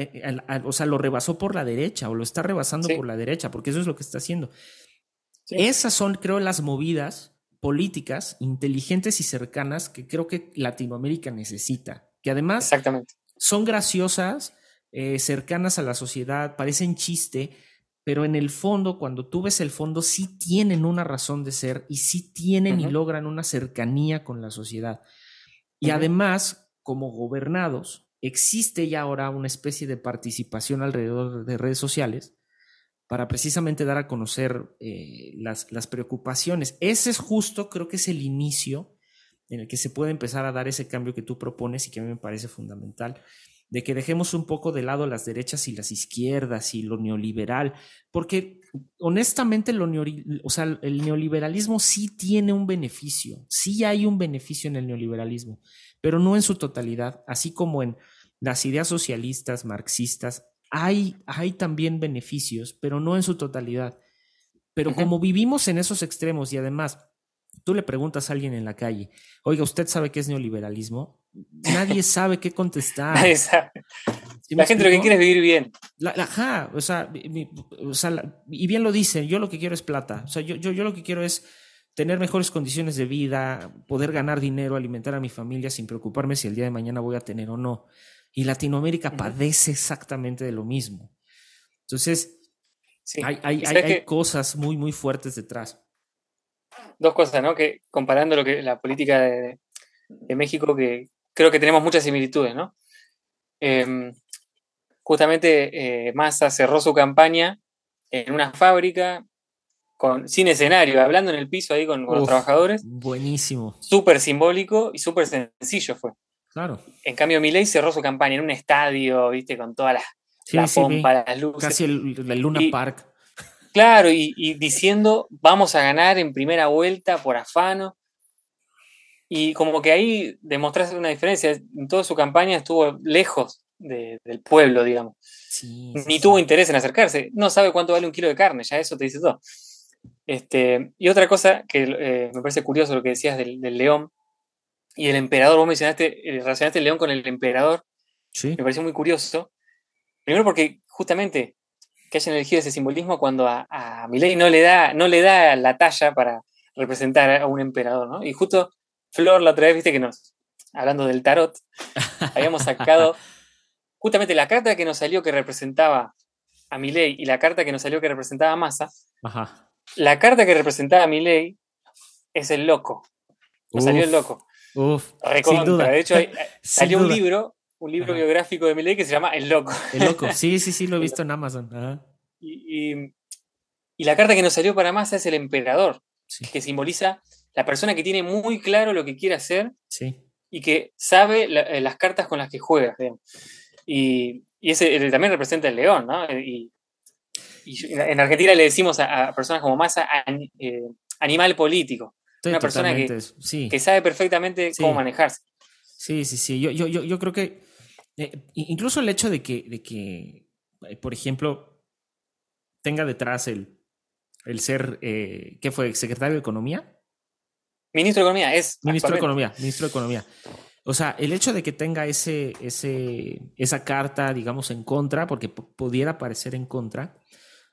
o sea, lo rebasó por la derecha o lo está rebasando por la derecha, porque eso es lo que está haciendo. Esas son, creo, las movidas políticas inteligentes y cercanas que creo que Latinoamérica necesita, que además Exactamente. son graciosas, eh, cercanas a la sociedad, parecen chiste, pero en el fondo, cuando tú ves el fondo, sí tienen una razón de ser y sí tienen y logran una cercanía con la sociedad. Y además, como gobernados, existe ya ahora una especie de participación alrededor de redes sociales para precisamente dar a conocer eh, las, las preocupaciones. Ese es justo, creo que es el inicio en el que se puede empezar a dar ese cambio que tú propones y que a mí me parece fundamental de que dejemos un poco de lado las derechas y las izquierdas y lo neoliberal, porque honestamente lo o sea, el neoliberalismo sí tiene un beneficio, sí hay un beneficio en el neoliberalismo, pero no en su totalidad, así como en las ideas socialistas, marxistas, hay, hay también beneficios, pero no en su totalidad. Pero como vivimos en esos extremos y además tú le preguntas a alguien en la calle, oiga, ¿usted sabe qué es neoliberalismo? Nadie sabe qué contestar. Nadie sabe. la gente lo que quiere es vivir bien. La, ajá, o sea, y bien lo dicen, yo lo que quiero es plata. O sea, yo, yo, yo lo que quiero es tener mejores condiciones de vida, poder ganar dinero, alimentar a mi familia sin preocuparme si el día de mañana voy a tener o no. Y Latinoamérica padece exactamente de lo mismo. Entonces, hay, hay, hay, cosas muy, muy fuertes detrás. Dos cosas, ¿no? Que comparando lo que la política de, de México, que creo que tenemos muchas similitudes, ¿no? Em, justamente eh, Massa cerró su campaña en una fábrica con, sin escenario, hablando en el piso ahí con, los trabajadores. Buenísimo. Súper simbólico y súper sencillo fue. Claro. En cambio, Milei cerró su campaña en un estadio, viste, con todas las la pompa, las luces. Casi el, Luna Park. Claro, y, y, diciendo, vamos a ganar en primera vuelta por afano. Y como que ahí demostraste una diferencia. En toda su campaña estuvo lejos del pueblo, digamos. Ni tuvo interés en acercarse. No sabe cuánto vale un kilo de carne, ya eso te dice todo. Este, y otra cosa que eh, me parece curioso lo que decías del, león y el emperador. Vos mencionaste, eh, relacionaste el león con el emperador. Sí. Me pareció muy curioso. Primero porque justamente que hayan elegido ese simbolismo cuando a, a Milei no le da, no le da la talla para representar a un emperador, ¿no? Y justo Flor, la otra vez, viste que nos, hablando del tarot, habíamos sacado justamente la carta que nos salió que representaba a Milei y la carta que nos salió que representaba a Massa. La carta que representaba a Milei es el loco. Nos salió el loco. Uf, sin duda. De hecho, salió un libro, un libro biográfico de Milei que se llama El Loco. El Loco, sí, sí, sí, lo he visto en Amazon. Y, y, la carta que nos salió para Massa es el emperador, que simboliza la persona que tiene muy claro lo que quiere hacer y que sabe eh, las cartas con las que juega. Y, ese también representa el león, ¿no? Y, en Argentina le decimos a, personas como Massa eh, animal político. una persona que, sabe perfectamente cómo manejarse. Sí, sí, sí. Yo, yo, yo, creo que eh, incluso el hecho de que, de que, por ejemplo, tenga detrás el, el ser, ¿qué fue? Secretario de Economía. Ministro de Economía es. Ministro de Economía, ministro de Economía. O sea, el hecho de que tenga ese, ese, esa carta, digamos, en contra, porque pudiera parecer en contra,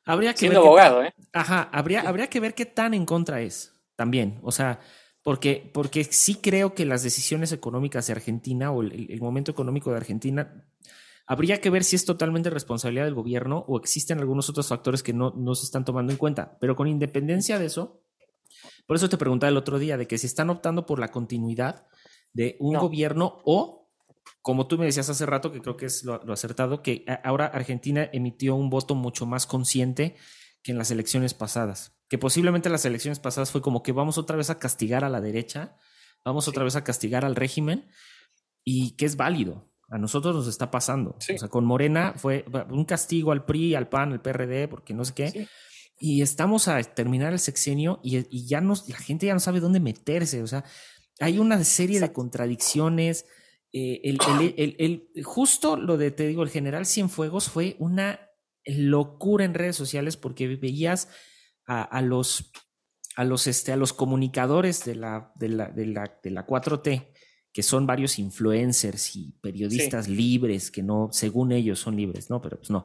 habría que Siendo abogado, ¿eh? Ajá, habría, habría que ver qué tan en contra es también. O sea, porque, porque sí creo que las decisiones económicas de Argentina o el, momento económico de Argentina Habría que ver si es totalmente responsabilidad del gobierno o existen algunos otros factores que no, no se están tomando en cuenta. Pero con independencia de eso, por eso te preguntaba el otro día de que si están optando por la continuidad de un gobierno o, como tú me decías hace rato, que creo que es lo, acertado, que ahora Argentina emitió un voto mucho más consciente que en las elecciones pasadas. Que posiblemente las elecciones pasadas fue como que vamos otra vez a castigar a la derecha, vamos otra vez a castigar al régimen y que es válido. A nosotros nos está pasando. O sea, con Morena fue un castigo al PRI, al PAN, al PRD, porque no sé qué. Y estamos a terminar el sexenio y, ya nos, la gente ya no sabe dónde meterse. O sea, hay una serie de contradicciones. Eh, el, justo lo de, te digo, el general Cienfuegos fue una locura en redes sociales porque veías a, los a los, este, a los comunicadores de la, de la, de la, de la 4T, que son varios influencers y periodistas libres, que no, según ellos son libres, ¿no? Pero pues no.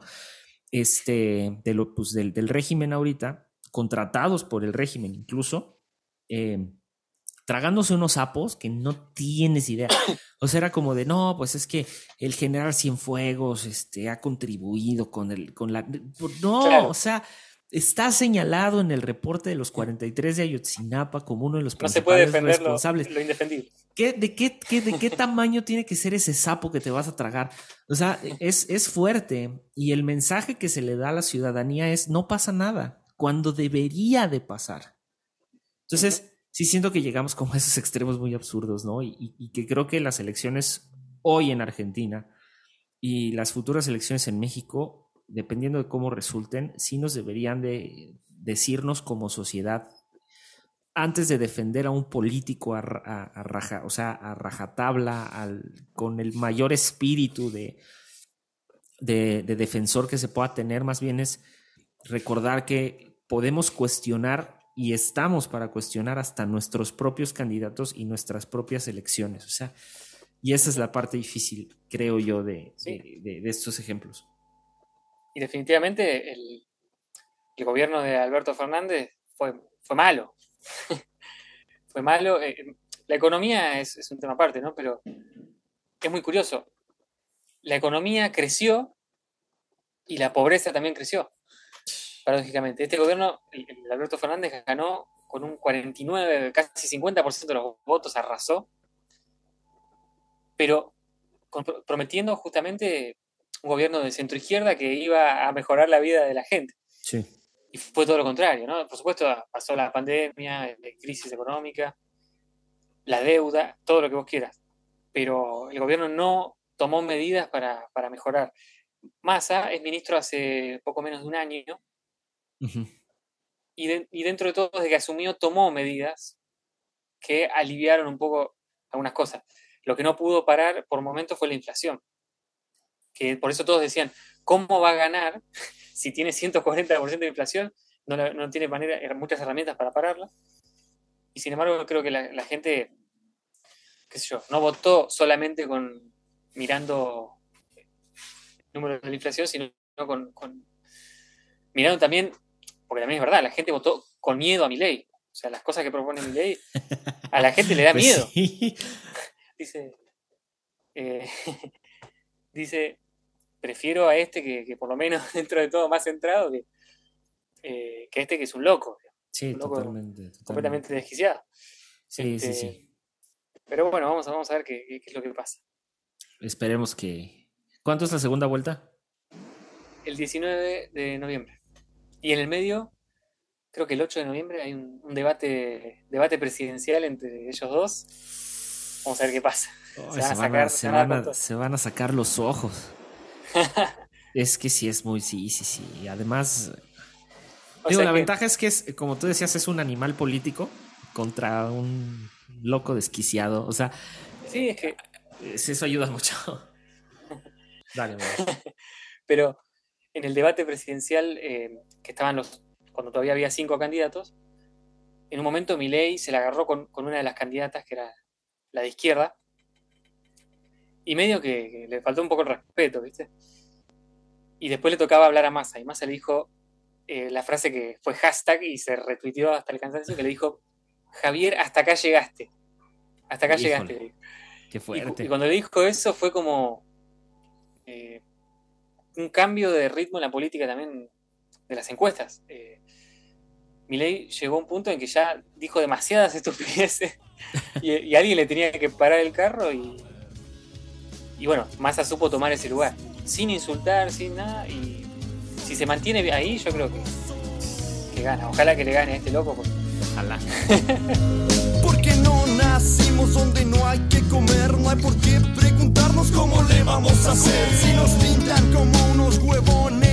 Este, de lo, pues, del, del régimen ahorita, contratados por el régimen incluso, eh, tragándose unos sapos que no tienes idea. O sea, era como de, no, pues es que el general Cienfuegos este, ha contribuido con, el, con la... No, o sea, está señalado en el reporte de los 43 de Ayotzinapa como uno de los principales responsables. Lo. ¿Qué, de, qué, ¿De qué tamaño tiene que ser ese sapo que te vas a tragar? O sea, es, es fuerte y el mensaje que se le da a la ciudadanía es no pasa nada, cuando debería de pasar. Entonces, sí siento que llegamos como a esos extremos muy absurdos, ¿no? Y, que creo que las elecciones hoy en Argentina y las futuras elecciones en México, dependiendo de cómo resulten, sí nos deberían de decirnos como sociedad, antes de defender a un político a, raja, o sea, a rajatabla, con el mayor espíritu de, de defensor que se pueda tener, más bien es recordar que podemos cuestionar y estamos para cuestionar hasta nuestros propios candidatos y nuestras propias elecciones. O sea, y esa es la parte difícil, creo yo, de, de, estos ejemplos. Y definitivamente el, el, gobierno de Alberto Fernández fue, fue malo. fue malo. Eh, la economía es, es un tema aparte, ¿no? Pero es muy curioso. La economía creció y la pobreza también creció paradójicamente. Este gobierno, el, Alberto Fernández, ganó con un 49, casi 50% de los votos, arrasó, pero prometiendo justamente un gobierno de centro izquierda que iba a mejorar la vida de la gente. Sí. Y fue todo lo contrario, ¿no? Por supuesto, pasó la pandemia, la crisis económica, la deuda, todo lo que vos quieras. Pero el gobierno no tomó medidas para, para mejorar. Massa es ministro hace poco menos de un año y, dentro de todo, desde que asumió, tomó medidas que aliviaron un poco algunas cosas. Lo que no pudo parar por momentos fue la inflación. Que por eso todos decían, ¿cómo va a ganar si tiene 140% de inflación? No, tiene manera, muchas herramientas para pararla. Y sin embargo, creo que la, gente, qué sé yo, no votó solamente con mirando números de la inflación, sino con mirando también porque también es verdad, la gente votó con miedo a mi ley. O sea, las cosas que propone mi ley, a la gente le da pues miedo. Dice, eh, dice, prefiero a este que, por lo menos dentro de todo más centrado que, eh, que este que es un loco. Sí, totalmente, Completamente desquiciado. Sí, sí, sí. Este, pero bueno, vamos a, vamos a ver qué, qué es lo que pasa. Esperemos que... ¿Cuánto es la segunda vuelta? El 19 de noviembre. Y en el medio, creo que el 8 de noviembre hay un, debate, debate presidencial entre ellos dos. Vamos a ver qué pasa. se, van a, sacar, los ojos. es que sí, es muy, sí, sí, sí. Además, la ventaja es que, es, como tú decías, es un animal político contra un loco desquiciado. O sea, sí, es que... Eso ayuda mucho. Dale, Pero en el debate presidencial, eh, que estaban los, cuando todavía había cinco candidatos, en un momento Milei se la agarró con, una de las candidatas, que era la de izquierda, y medio que, le faltó un poco el respeto, ¿viste? Y después le tocaba hablar a Massa, y Massa le dijo eh, la frase que fue hashtag y se retuiteó hasta el cansancio, que le dijo, Javier, hasta acá llegaste. Hasta acá llegaste. Qué fuerte. Y, cuando le dijo eso fue como... Eh, un cambio de ritmo en la política también de las encuestas. Eh, Milei llegó a un punto en que ya dijo demasiadas estupideces y, y, alguien le tenía que parar el carro y, y bueno, Massa supo tomar ese lugar, sin insultar, sin nada, y si se mantiene ahí yo creo que, que gana, ojalá que le gane a este loco. Porque... Ojalá. porque no nacimos donde no hay que comer, no hay por qué preguntarnos cómo le vamos a hacer si nos pintan como unos huevones